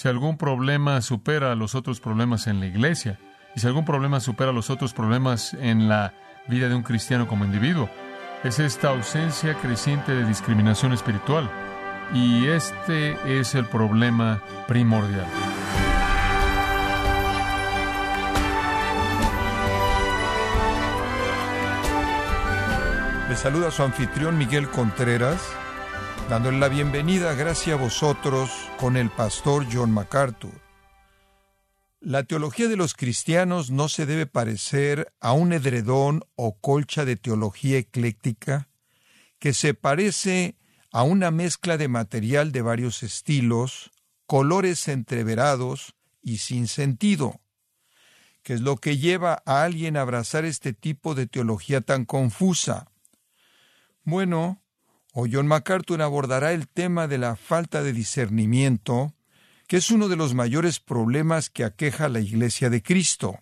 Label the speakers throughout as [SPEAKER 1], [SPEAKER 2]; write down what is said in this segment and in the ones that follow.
[SPEAKER 1] Si algún problema supera los otros problemas en la iglesia, y si algún problema supera los otros problemas en la vida de un cristiano como individuo, es esta ausencia creciente de discriminación espiritual. Y este es el problema primordial.
[SPEAKER 2] Le saluda su anfitrión Miguel Contreras, dándole la bienvenida, gracias a vosotros, con el pastor John MacArthur. La teología de los cristianos no se debe parecer a un edredón o colcha de teología ecléctica que se parece a una mezcla de material de varios estilos, colores entreverados y sin sentido, que es lo que lleva a alguien a abrazar este tipo de teología tan confusa. Bueno, o John MacArthur abordará el tema de la falta de discernimiento, que es uno de los mayores problemas que aqueja a la Iglesia de Cristo.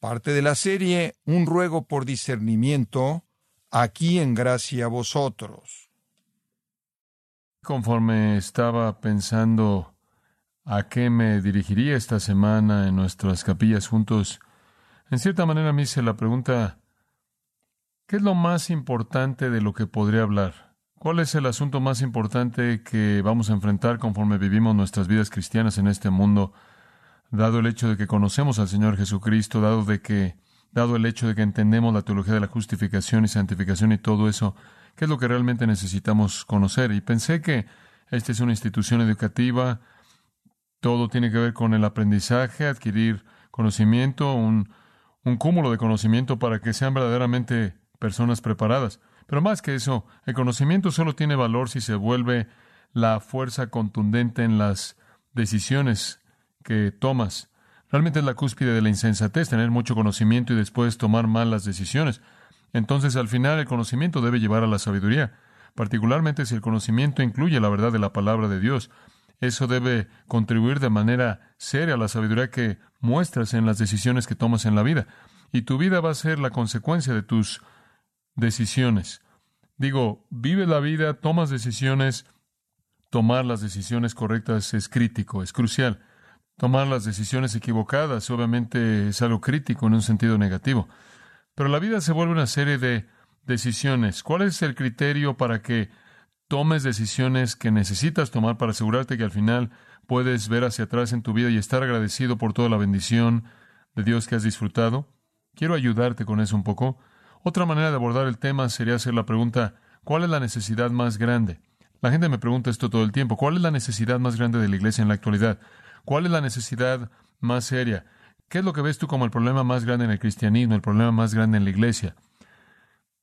[SPEAKER 2] Parte de la serie Un ruego por discernimiento, aquí en gracia a vosotros.
[SPEAKER 1] Conforme estaba pensando a qué me dirigiría esta semana en nuestras capillas juntos, en cierta manera me hice la pregunta, ¿qué es lo más importante de lo que podría hablar? ¿Cuál es el asunto más importante que vamos a enfrentar conforme vivimos nuestras vidas cristianas en este mundo, dado el hecho de que conocemos al Señor Jesucristo, dado de que dado el hecho de que entendemos la teología de la justificación y santificación y todo eso, qué es lo que realmente necesitamos conocer? Y pensé que esta es una institución educativa, todo tiene que ver con el aprendizaje, adquirir conocimiento, un, un cúmulo de conocimiento para que sean verdaderamente personas preparadas. Pero más que eso, el conocimiento solo tiene valor si se vuelve la fuerza contundente en las decisiones que tomas. Realmente es la cúspide de la insensatez tener mucho conocimiento y después tomar malas decisiones. Entonces, al final, el conocimiento debe llevar a la sabiduría, particularmente si el conocimiento incluye la verdad de la palabra de Dios. Eso debe contribuir de manera seria a la sabiduría que muestras en las decisiones que tomas en la vida. Y tu vida va a ser la consecuencia de tus decisiones. Digo, vive la vida, tomas decisiones, tomar las decisiones correctas es crítico, es crucial. Tomar las decisiones equivocadas obviamente es algo crítico en un sentido negativo. Pero la vida se vuelve una serie de decisiones. ¿Cuál es el criterio para que tomes decisiones que necesitas tomar para asegurarte que al final puedes ver hacia atrás en tu vida y estar agradecido por toda la bendición de Dios que has disfrutado? Quiero ayudarte con eso un poco. Otra manera de abordar el tema sería hacer la pregunta, ¿cuál es la necesidad más grande? La gente me pregunta esto todo el tiempo, ¿cuál es la necesidad más grande de la iglesia en la actualidad? ¿Cuál es la necesidad más seria? ¿Qué es lo que ves tú como el problema más grande en el cristianismo, el problema más grande en la iglesia?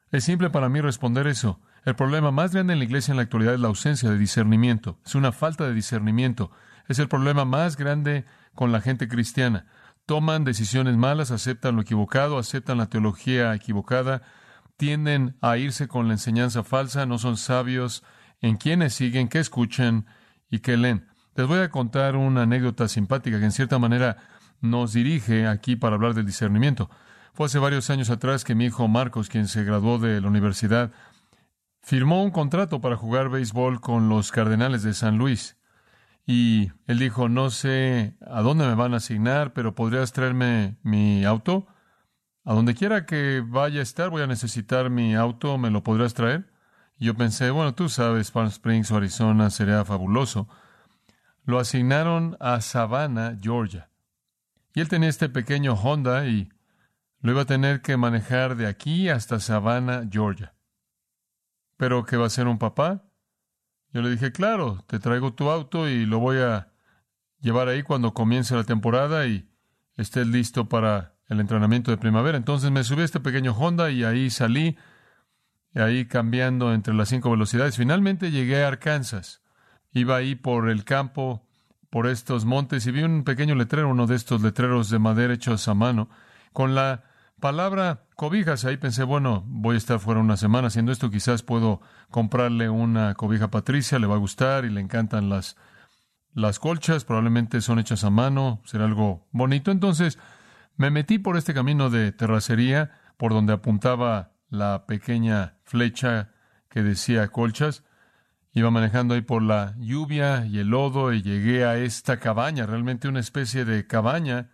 [SPEAKER 1] Es simple para mí responder eso. El problema más grande en la iglesia en la actualidad es la ausencia de discernimiento. Es una falta de discernimiento. Es el problema más grande con la gente cristiana toman decisiones malas, aceptan lo equivocado, aceptan la teología equivocada, tienden a irse con la enseñanza falsa, no son sabios en quienes siguen, qué escuchan y qué leen. Les voy a contar una anécdota simpática que en cierta manera nos dirige aquí para hablar del discernimiento. Fue hace varios años atrás que mi hijo Marcos, quien se graduó de la universidad, firmó un contrato para jugar béisbol con los Cardenales de San Luis. Y él dijo, no sé a dónde me van a asignar, pero ¿podrías traerme mi auto? A donde quiera que vaya a estar, voy a necesitar mi auto, ¿me lo podrás traer? Y yo pensé, bueno, tú sabes, Palm Springs o Arizona sería fabuloso. lo asignaron a Savannah, Georgia. Y él tenía este pequeño Honda y lo iba a tener que manejar de aquí hasta Savannah, Georgia. ¿Pero qué va a ser un papá? Yo le dije, claro, te traigo tu auto y lo voy a llevar ahí cuando comience la temporada y estés listo para el entrenamiento de primavera. Entonces me subí a este pequeño Honda y ahí salí, y ahí cambiando entre las cinco velocidades. Finalmente llegué a Arkansas. Iba ahí por el campo, por estos montes, y vi un pequeño letrero, uno de estos letreros de madera hechos a mano, con la palabra cobijas. Ahí pensé, bueno, voy a estar fuera una semana haciendo esto, quizás puedo comprarle una cobija a Patricia, le va a gustar y le encantan las, las colchas, probablemente son hechas a mano, será algo bonito. Entonces me metí por este camino de terracería, por donde apuntaba la pequeña flecha que decía colchas, Iba manejando ahí por la lluvia y el lodo y llegué a esta cabaña, realmente una especie de cabaña,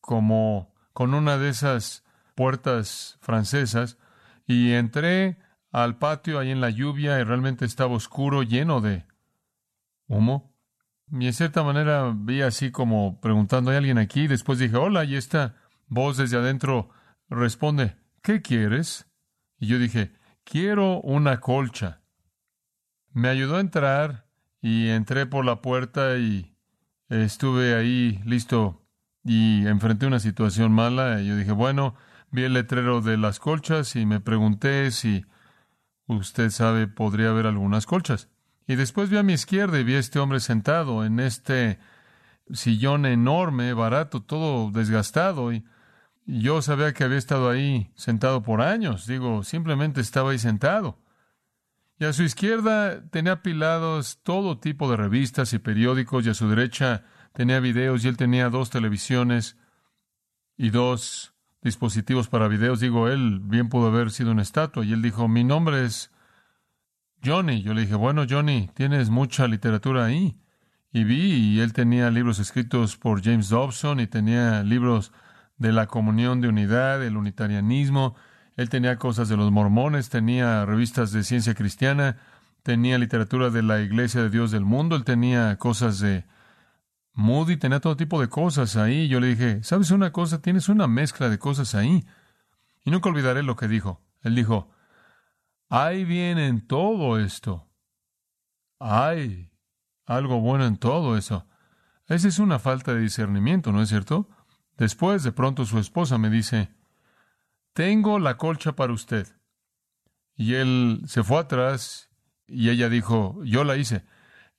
[SPEAKER 1] como con una de esas puertas francesas, y entré al patio ahí en la lluvia y realmente estaba oscuro, lleno de humo. Y en cierta manera vi así como preguntando, ¿hay alguien aquí? Después dije, hola, y esta voz desde adentro responde, ¿qué quieres? Y yo dije, quiero una colcha. Me ayudó a entrar y entré por la puerta y estuve ahí listo y enfrenté una situación mala. Y yo dije, bueno, vi el letrero de las colchas y me pregunté si usted sabe, podría haber algunas colchas. Y después vi a mi izquierda y vi a este hombre sentado en este sillón enorme, barato, todo desgastado. Y yo sabía que había estado ahí sentado por años. Digo, simplemente estaba ahí sentado. Y a su izquierda tenía apilados todo tipo de revistas y periódicos, y a su derecha tenía videos, y él tenía dos televisiones y dos dispositivos para videos. Digo, él bien pudo haber sido una estatua. Y él dijo, mi nombre es Johnny. Yo le dije, bueno, Johnny, tienes mucha literatura ahí. Y vi, y él tenía libros escritos por James Dobson, y tenía libros de la comunión de unidad, del unitarianismo, él tenía cosas de los mormones, tenía revistas de ciencia cristiana, tenía literatura de la Iglesia de Dios del mundo, él tenía cosas de Moody, tenía todo tipo de cosas ahí. Yo le dije, ¿sabes una cosa? Tienes una mezcla de cosas ahí. Y nunca olvidaré lo que dijo. Él dijo, hay bien en todo esto. Hay algo bueno en todo eso. Esa es una falta de discernimiento, ¿no es cierto? Después, de pronto, su esposa me dice, tengo la colcha para usted. Y él se fue atrás y ella dijo, yo la hice.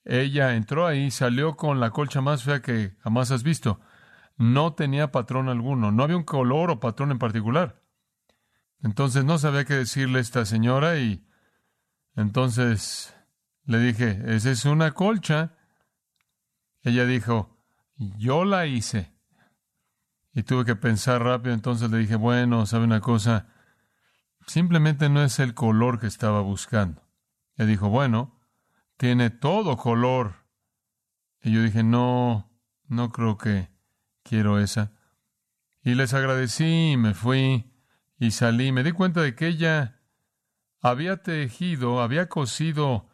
[SPEAKER 1] Ella entró ahí, salió con la colcha más fea que jamás has visto. No tenía patrón alguno, no había un color o patrón en particular. Entonces no sabía qué decirle a esta señora y entonces le dije, esa es una colcha. Ella dijo, yo la hice. Y tuve que pensar rápido, entonces le dije, bueno, ¿sabe una cosa? Simplemente no es el color que estaba buscando. Él dijo, bueno, tiene todo color. Y yo dije, no, no creo que quiero esa. Y les agradecí y me fui y salí. Me di cuenta de que ella había tejido, había cosido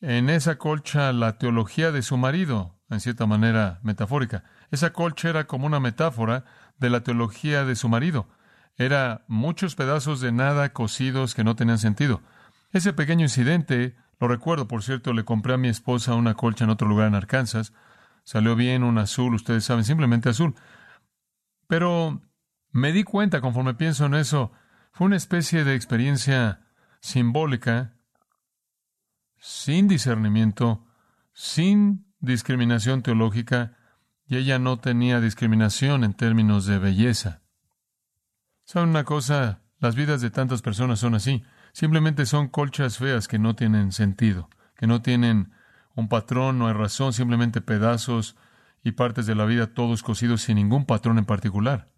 [SPEAKER 1] en esa colcha la teología de su marido, en cierta manera metafórica. Esa colcha era como una metáfora de la teología de su marido. Era muchos pedazos de nada cosidos que no tenían sentido. Ese pequeño incidente, lo recuerdo, por cierto, le compré a mi esposa una colcha en otro lugar en Arkansas. Salió bien, un azul, ustedes saben, simplemente azul. Pero me di cuenta, conforme pienso en eso, fue una especie de experiencia simbólica, sin discernimiento, sin discriminación teológica, y ella no tenía discriminación en términos de belleza. ¿Saben una cosa? Las vidas de tantas personas son así. Simplemente son colchas feas que no tienen sentido, que no tienen un patrón, no hay razón, simplemente pedazos y partes de la vida todos cosidos sin ningún patrón en particular.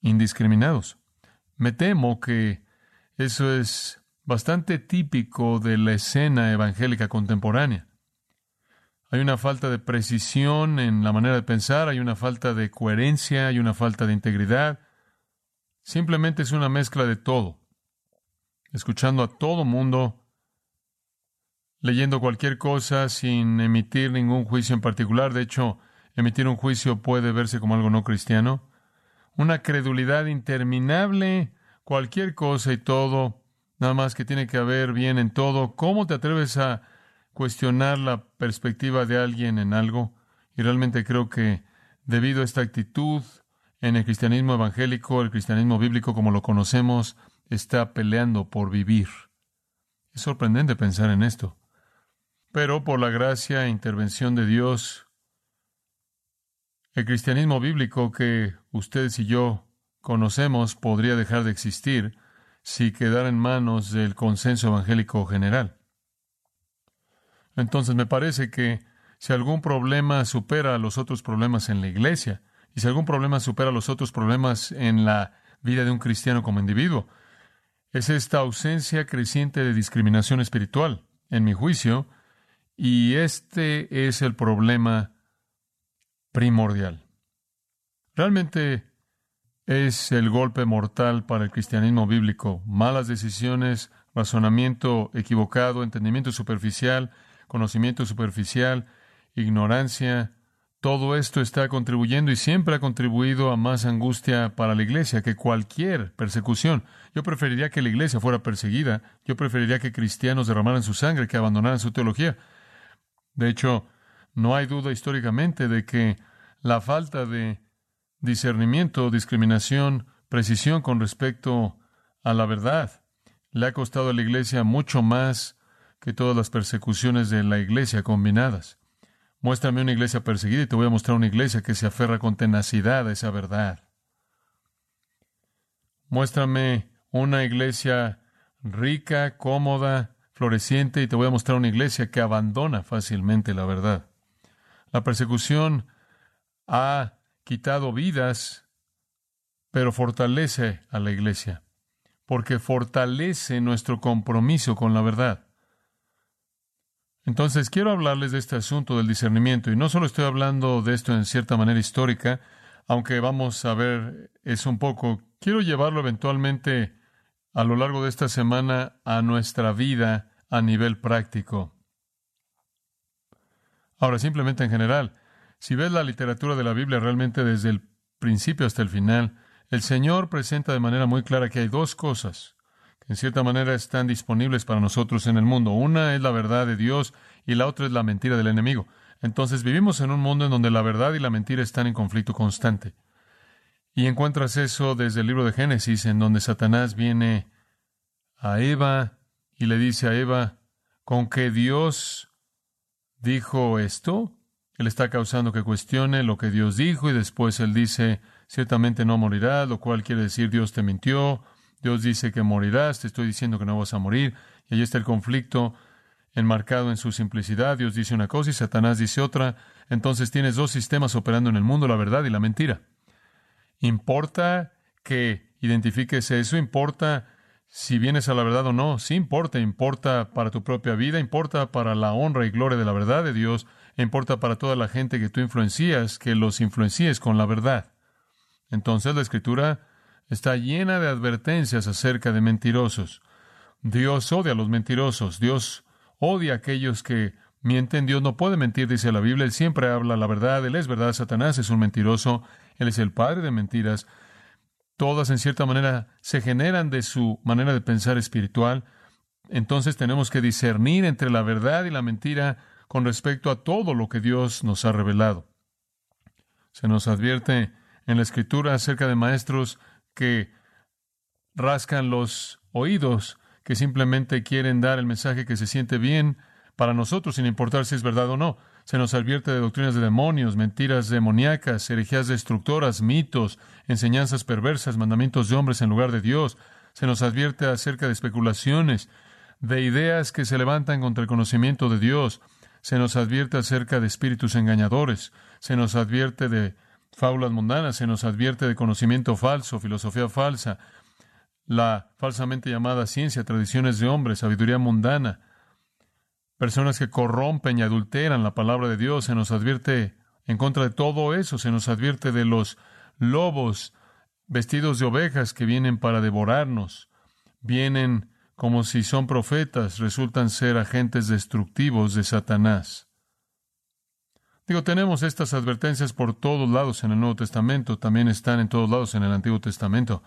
[SPEAKER 1] Indiscriminados. Me temo que eso es bastante típico de la escena evangélica contemporánea. Hay una falta de precisión en la manera de pensar, hay una falta de coherencia, hay una falta de integridad. Simplemente es una mezcla de todo. Escuchando a todo mundo, leyendo cualquier cosa sin emitir ningún juicio en particular. De hecho, emitir un juicio puede verse como algo no cristiano. Una credulidad interminable, cualquier cosa y todo, nada más que tiene que haber bien en todo. ¿Cómo te atreves a cuestionar la perspectiva de alguien en algo? Y realmente creo que debido a esta actitud en el cristianismo evangélico, el cristianismo bíblico como lo conocemos, está peleando por vivir. Es sorprendente pensar en esto. Pero por la gracia e intervención de Dios, el cristianismo bíblico que ustedes y yo conocemos podría dejar de existir si quedara en manos del consenso evangélico general. Entonces me parece que si algún problema supera a los otros problemas en la iglesia, y si algún problema supera a los otros problemas en la vida de un cristiano como individuo, es esta ausencia creciente de discriminación espiritual, en mi juicio, y este es el problema primordial. Realmente es el golpe mortal para el cristianismo bíblico. Malas decisiones, razonamiento equivocado, entendimiento superficial, conocimiento superficial, ignorancia, todo esto está contribuyendo y siempre ha contribuido a más angustia para la iglesia que cualquier persecución. Yo preferiría que la iglesia fuera perseguida, yo preferiría que cristianos derramaran su sangre, que abandonaran su teología. De hecho, no hay duda históricamente de que la falta de discernimiento, discriminación, precisión con respecto a la verdad le ha costado a la iglesia mucho más que todas las persecuciones de la iglesia combinadas. Muéstrame una iglesia perseguida y te voy a mostrar una iglesia que se aferra con tenacidad a esa verdad. Muéstrame una iglesia rica, cómoda, floreciente y te voy a mostrar una iglesia que abandona fácilmente la verdad. La persecución ha quitado vidas, pero fortalece a la iglesia, porque fortalece nuestro compromiso con la verdad. Entonces, quiero hablarles de este asunto del discernimiento, y no solo estoy hablando de esto en cierta manera histórica, aunque vamos a ver eso un poco, quiero llevarlo eventualmente a lo largo de esta semana a nuestra vida a nivel práctico. Ahora, simplemente en general, si ves la literatura de la Biblia realmente desde el principio hasta el final, el Señor presenta de manera muy clara que hay dos cosas en cierta manera están disponibles para nosotros en el mundo. Una es la verdad de Dios y la otra es la mentira del enemigo. Entonces vivimos en un mundo en donde la verdad y la mentira están en conflicto constante. Y encuentras eso desde el libro de Génesis, en donde Satanás viene a Eva y le dice a Eva, ¿con que Dios dijo esto? Él está causando que cuestione lo que Dios dijo y después él dice, ciertamente no morirás, lo cual quiere decir Dios te mintió, Dios dice que morirás, te estoy diciendo que no vas a morir, y ahí está el conflicto enmarcado en su simplicidad, Dios dice una cosa y Satanás dice otra, entonces tienes dos sistemas operando en el mundo, la verdad y la mentira. ¿Importa que identifiques eso? ¿Importa si vienes a la verdad o no? Sí importa, importa para tu propia vida, importa para la honra y gloria de la verdad de Dios, importa para toda la gente que tú influencias, que los influencies con la verdad. Entonces la escritura está llena de advertencias acerca de mentirosos. Dios odia a los mentirosos, Dios odia a aquellos que mienten, Dios no puede mentir, dice la Biblia, Él siempre habla la verdad, Él es verdad, Satanás es un mentiroso, Él es el padre de mentiras. Todas en cierta manera se generan de su manera de pensar espiritual. Entonces tenemos que discernir entre la verdad y la mentira con respecto a todo lo que Dios nos ha revelado. Se nos advierte en la Escritura acerca de maestros que rascan los oídos, que simplemente quieren dar el mensaje que se siente bien para nosotros, sin importar si es verdad o no. Se nos advierte de doctrinas de demonios, mentiras demoníacas, herejías destructoras, mitos, enseñanzas perversas, mandamientos de hombres en lugar de Dios. Se nos advierte acerca de especulaciones, de ideas que se levantan contra el conocimiento de Dios, se nos advierte acerca de espíritus engañadores, se nos advierte de fábulas mundanas, se nos advierte de conocimiento falso, filosofía falsa, la falsamente llamada ciencia, tradiciones de hombres, sabiduría mundana, personas que corrompen y adulteran la palabra de Dios, se nos advierte en contra de todo eso, se nos advierte de los lobos vestidos de ovejas que vienen para devorarnos, vienen como si son profetas, resultan ser agentes destructivos de Satanás. Digo, tenemos estas advertencias por todos lados en el Nuevo Testamento, también están en todos lados en el Antiguo Testamento.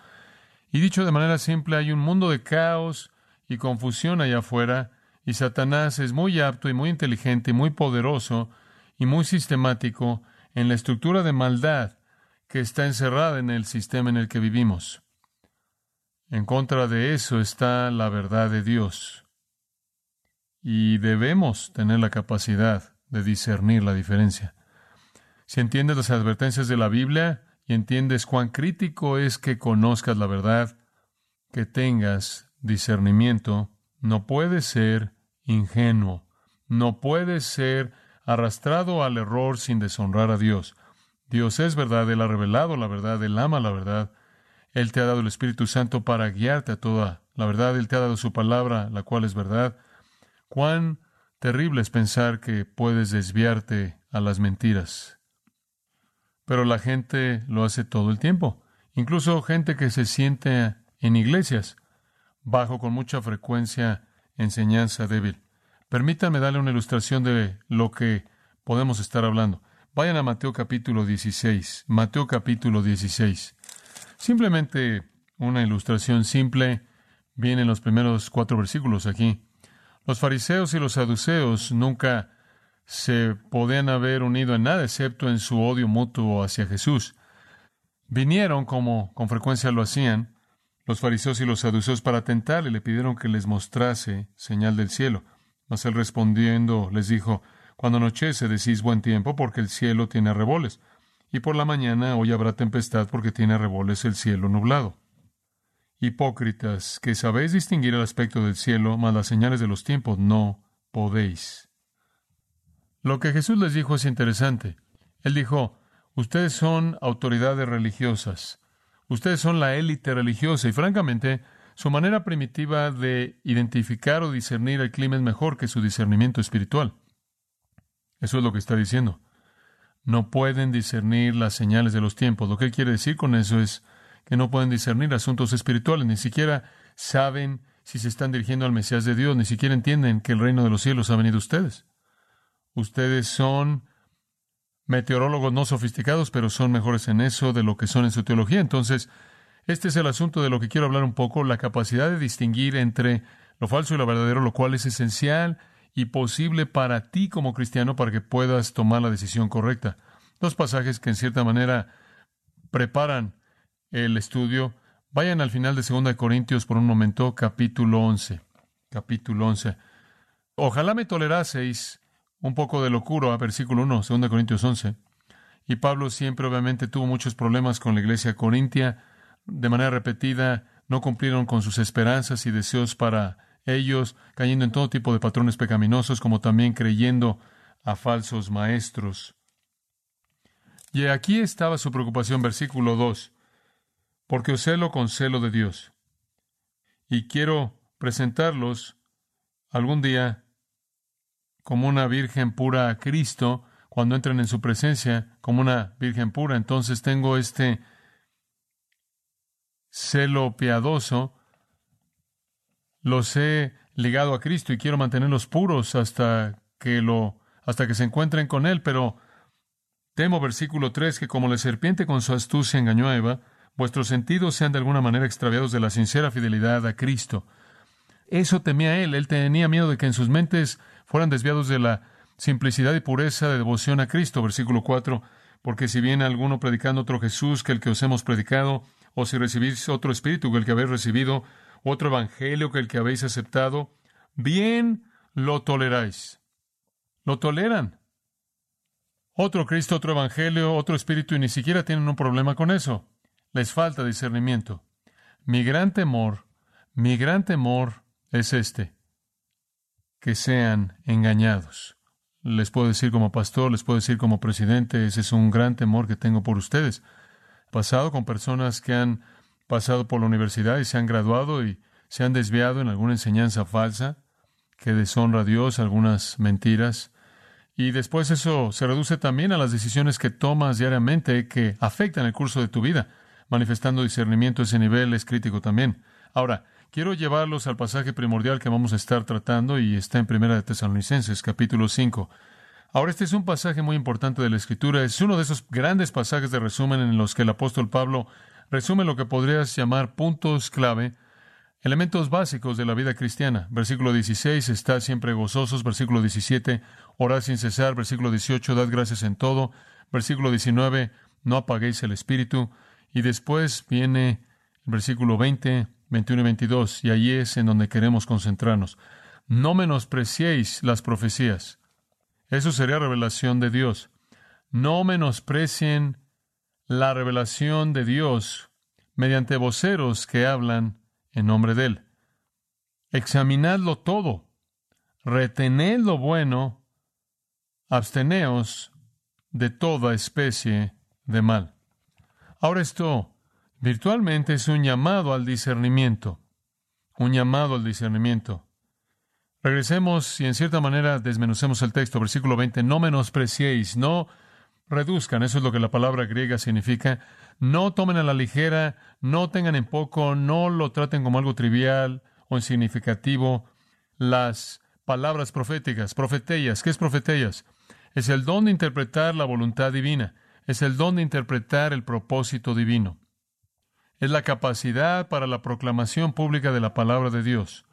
[SPEAKER 1] Y dicho de manera simple, hay un mundo de caos y confusión allá afuera, y Satanás es muy apto y muy inteligente y muy poderoso y muy sistemático en la estructura de maldad que está encerrada en el sistema en el que vivimos. En contra de eso está la verdad de Dios. Y debemos tener la capacidad de discernir la diferencia. Si entiendes las advertencias de la Biblia y entiendes cuán crítico es que conozcas la verdad, que tengas discernimiento, no puedes ser ingenuo, no puedes ser arrastrado al error sin deshonrar a Dios. Dios es verdad, Él ha revelado la verdad, Él ama la verdad, Él te ha dado el Espíritu Santo para guiarte a toda la verdad, Él te ha dado su palabra, la cual es verdad. Cuán terrible es pensar que puedes desviarte a las mentiras. Pero la gente lo hace todo el tiempo, incluso gente que se siente en iglesias bajo con mucha frecuencia enseñanza débil. Permítanme darle una ilustración de lo que podemos estar hablando. Vayan a Mateo capítulo 16. Mateo capítulo 16. Simplemente una ilustración simple. Vienen los primeros cuatro versículos aquí. Los fariseos y los saduceos nunca se podían haber unido en nada excepto en su odio mutuo hacia Jesús. Vinieron, como con frecuencia lo hacían, los fariseos y los saduceos para tentarle, le pidieron que les mostrase señal del cielo. Mas él respondiendo les dijo, Cuando anochece decís buen tiempo porque el cielo tiene arreboles, y por la mañana hoy habrá tempestad porque tiene arreboles el cielo nublado. Hipócritas, que sabéis distinguir el aspecto del cielo, mas las señales de los tiempos no podéis. Lo que Jesús les dijo es interesante. Él dijo, ustedes son autoridades religiosas, Ustedes son la élite religiosa y francamente su manera primitiva de identificar o discernir el clima es mejor que su discernimiento espiritual. Eso es lo que está diciendo. No pueden discernir las señales de los tiempos. Lo que él quiere decir con eso es que no pueden discernir asuntos espirituales, ni siquiera saben si se están dirigiendo al Mesías de Dios, ni siquiera entienden que el reino de los cielos ha venido a ustedes. Ustedes son meteorólogos no sofisticados, pero son mejores en eso de lo que son en su teología. Entonces, este es el asunto de lo que quiero hablar un poco, la capacidad de distinguir entre lo falso y lo verdadero, lo cual es esencial y posible para ti como cristiano para que puedas tomar la decisión correcta. Dos pasajes que en cierta manera preparan el estudio. Vayan al final de 2 Corintios por un momento, capítulo 11. Capítulo 11. Ojalá me toleraseis un poco de locura, versículo 1, 2 Corintios 11. Y Pablo siempre obviamente tuvo muchos problemas con la iglesia corintia. De manera repetida, no cumplieron con sus esperanzas y deseos para ellos, cayendo en todo tipo de patrones pecaminosos, como también creyendo a falsos maestros. Y aquí estaba su preocupación, versículo 2, porque os celo con celo de Dios. Y quiero presentarlos algún día como una virgen pura a Cristo, cuando entren en su presencia como una virgen pura, entonces tengo este celo piadoso, los he ligado a Cristo y quiero mantenerlos puros hasta que lo hasta que se encuentren con él, pero temo versículo 3 que como la serpiente con su astucia engañó a Eva, vuestros sentidos sean de alguna manera extraviados de la sincera fidelidad a Cristo. Eso temía él, él tenía miedo de que en sus mentes fueran desviados de la simplicidad y pureza de devoción a Cristo. Versículo 4. Porque si viene alguno predicando otro Jesús que el que os hemos predicado, o si recibís otro espíritu que el que habéis recibido, otro evangelio que el que habéis aceptado, bien lo toleráis. Lo toleran. Otro Cristo, otro evangelio, otro espíritu, y ni siquiera tienen un problema con eso. Les falta discernimiento. Mi gran temor, mi gran temor es este que sean engañados. Les puedo decir como pastor, les puedo decir como presidente, ese es un gran temor que tengo por ustedes. Pasado con personas que han pasado por la universidad y se han graduado y se han desviado en alguna enseñanza falsa que deshonra a Dios, algunas mentiras. Y después eso se reduce también a las decisiones que tomas diariamente que afectan el curso de tu vida. Manifestando discernimiento ese nivel es crítico también. Ahora, quiero llevarlos al pasaje primordial que vamos a estar tratando y está en Primera de Tesalonicenses, capítulo 5. Ahora, este es un pasaje muy importante de la Escritura. Es uno de esos grandes pasajes de resumen en los que el apóstol Pablo resume lo que podrías llamar puntos clave, elementos básicos de la vida cristiana. Versículo 16, estad siempre gozosos. Versículo 17, orad sin cesar. Versículo 18, dad gracias en todo. Versículo 19, no apaguéis el espíritu. Y después viene el versículo 20, 21 y 22, y allí es en donde queremos concentrarnos. No menospreciéis las profecías eso sería revelación de Dios. No menosprecien la revelación de Dios mediante voceros que hablan en nombre de Él. Examinadlo todo, retened lo bueno, absteneos de toda especie de mal. Ahora esto virtualmente es un llamado al discernimiento, un llamado al discernimiento. Regresemos y en cierta manera desmenucemos el texto, versículo 20, no menospreciéis, no reduzcan, eso es lo que la palabra griega significa, no tomen a la ligera, no tengan en poco, no lo traten como algo trivial o insignificativo las palabras proféticas, profetellas, ¿qué es profetellas? Es el don de interpretar la voluntad divina, es el don de interpretar el propósito divino. Es la capacidad para la proclamación pública de la palabra de Dios.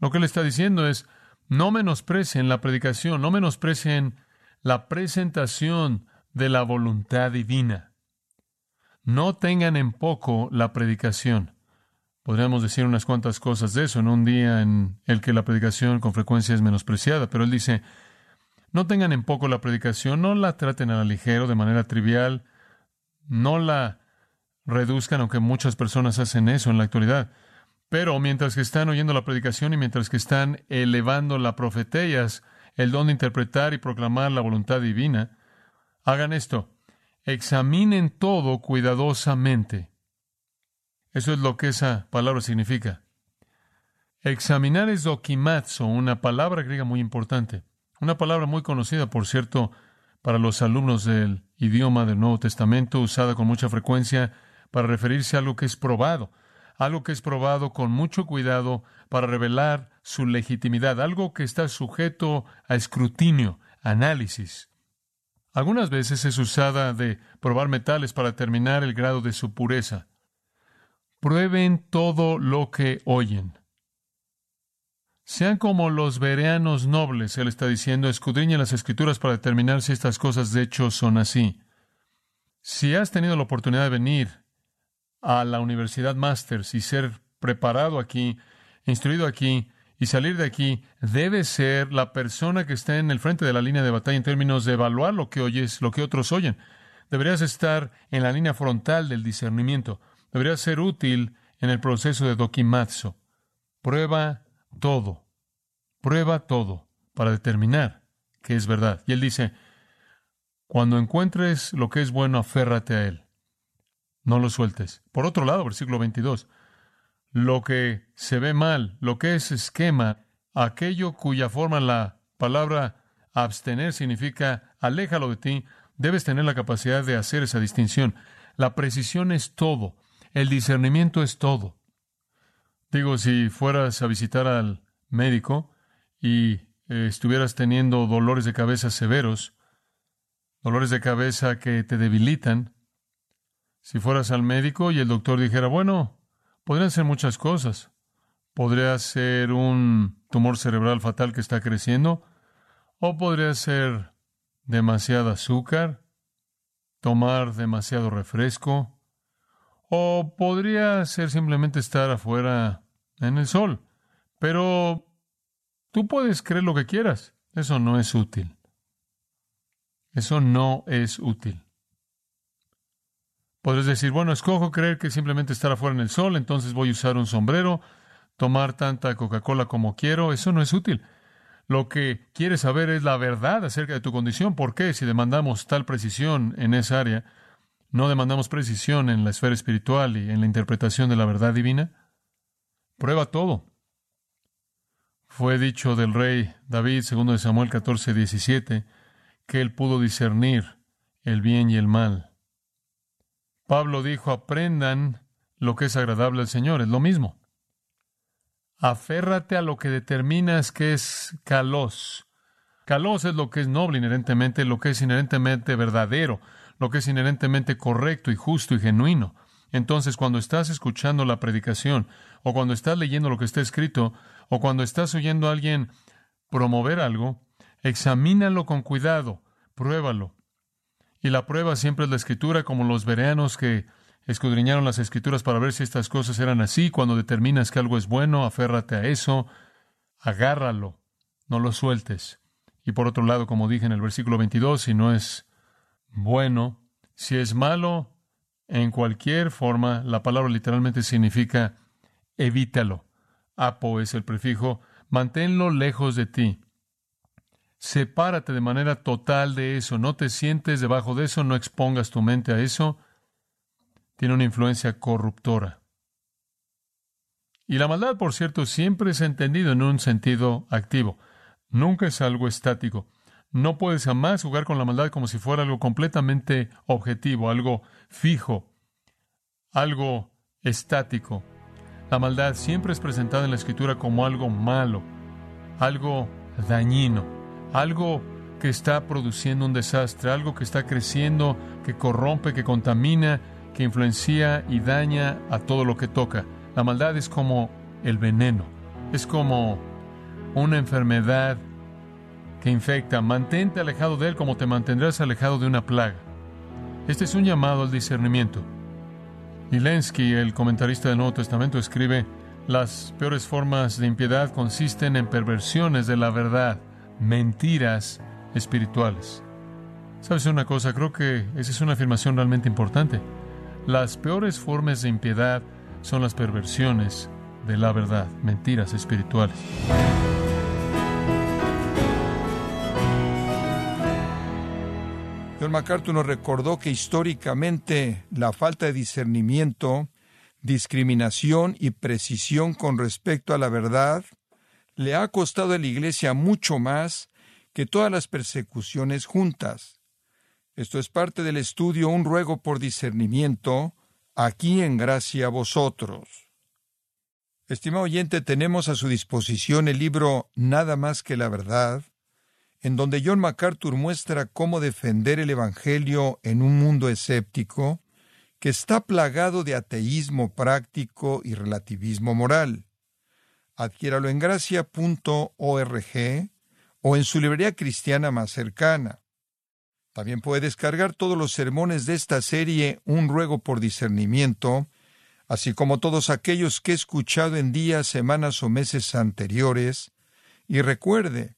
[SPEAKER 1] Lo que le está diciendo es, no menosprecien la predicación, no menosprecien la presentación de la voluntad divina. No tengan en poco la predicación. Podríamos decir unas cuantas cosas de eso en un día en el que la predicación con frecuencia es menospreciada, pero él dice, no tengan en poco la predicación, no la traten a la ligero, de manera trivial, no la reduzcan, aunque muchas personas hacen eso en la actualidad. Pero mientras que están oyendo la predicación y mientras que están elevando la profetellas, el don de interpretar y proclamar la voluntad divina, hagan esto. Examinen todo cuidadosamente. Eso es lo que esa palabra significa. Examinar es dokimazo, una palabra griega muy importante. Una palabra muy conocida, por cierto, para los alumnos del idioma del Nuevo Testamento, usada con mucha frecuencia para referirse a algo que es probado algo que es probado con mucho cuidado para revelar su legitimidad, algo que está sujeto a escrutinio, análisis. Algunas veces es usada de probar metales para determinar el grado de su pureza. Prueben todo lo que oyen. Sean como los vereanos nobles, él está diciendo, escudriñen las escrituras para determinar si estas cosas de hecho son así. Si has tenido la oportunidad de venir a la Universidad Masters y ser preparado aquí, instruido aquí y salir de aquí, debe ser la persona que esté en el frente de la línea de batalla en términos de evaluar lo que oyes, lo que otros oyen. Deberías estar en la línea frontal del discernimiento. Deberías ser útil en el proceso de dokimatsu. Prueba todo. Prueba todo para determinar que es verdad. Y él dice, cuando encuentres lo que es bueno, aférrate a él. No lo sueltes. Por otro lado, versículo 22, lo que se ve mal, lo que es esquema, aquello cuya forma la palabra abstener significa aléjalo de ti, debes tener la capacidad de hacer esa distinción. La precisión es todo, el discernimiento es todo. Digo, si fueras a visitar al médico y eh, estuvieras teniendo dolores de cabeza severos, dolores de cabeza que te debilitan, si fueras al médico y el doctor dijera, bueno, podrían ser muchas cosas. Podría ser un tumor cerebral fatal que está creciendo, o podría ser demasiado azúcar, tomar demasiado refresco, o podría ser simplemente estar afuera en el sol. Pero tú puedes creer lo que quieras. Eso no es útil. Eso no es útil. Podrías decir, bueno, escojo creer que simplemente estar afuera en el sol, entonces voy a usar un sombrero, tomar tanta Coca-Cola como quiero. Eso no es útil. Lo que quieres saber es la verdad acerca de tu condición. ¿Por qué? Si demandamos tal precisión en esa área, no demandamos precisión en la esfera espiritual y en la interpretación de la verdad divina. Prueba todo. Fue dicho del rey David, segundo de Samuel 14, 17, que él pudo discernir el bien y el mal Pablo dijo, aprendan lo que es agradable al Señor, es lo mismo. Aférrate a lo que determinas que es calos. Calos es lo que es noble inherentemente, lo que es inherentemente verdadero, lo que es inherentemente correcto y justo y genuino. Entonces, cuando estás escuchando la predicación, o cuando estás leyendo lo que está escrito, o cuando estás oyendo a alguien promover algo, examínalo con cuidado, pruébalo. Y la prueba siempre es la escritura, como los vereanos que escudriñaron las escrituras para ver si estas cosas eran así. Cuando determinas que algo es bueno, aférrate a eso, agárralo, no lo sueltes. Y por otro lado, como dije en el versículo 22, si no es bueno, si es malo, en cualquier forma, la palabra literalmente significa evítalo. Apo es el prefijo, manténlo lejos de ti. Sepárate de manera total de eso, no te sientes debajo de eso, no expongas tu mente a eso. Tiene una influencia corruptora. Y la maldad, por cierto, siempre es entendido en un sentido activo. Nunca es algo estático. No puedes jamás jugar con la maldad como si fuera algo completamente objetivo, algo fijo, algo estático. La maldad siempre es presentada en la escritura como algo malo, algo dañino, algo que está produciendo un desastre, algo que está creciendo, que corrompe, que contamina, que influencia y daña a todo lo que toca. La maldad es como el veneno, es como una enfermedad que infecta. Mantente alejado de él como te mantendrás alejado de una plaga. Este es un llamado al discernimiento. Y Lensky, el comentarista del Nuevo Testamento, escribe, las peores formas de impiedad consisten en perversiones de la verdad, mentiras espirituales. ¿Sabes una cosa? Creo que esa es una afirmación realmente importante. Las peores formas de impiedad son las perversiones de la verdad, mentiras espirituales.
[SPEAKER 2] John MacArthur nos recordó que históricamente la falta de discernimiento, discriminación y precisión con respecto a la verdad le ha costado a la Iglesia mucho más que todas las persecuciones juntas. Esto es parte del estudio Un ruego por discernimiento, aquí en gracia a vosotros. Estimado oyente, tenemos a su disposición el libro Nada más que la verdad, en donde John MacArthur muestra cómo defender el Evangelio en un mundo escéptico que está plagado de ateísmo práctico y relativismo moral. Adquiéralo en gracia.org o en su librería cristiana más cercana. También puede descargar todos los sermones de esta serie Un ruego por discernimiento, así como todos aquellos que he escuchado en días, semanas o meses anteriores, y recuerde,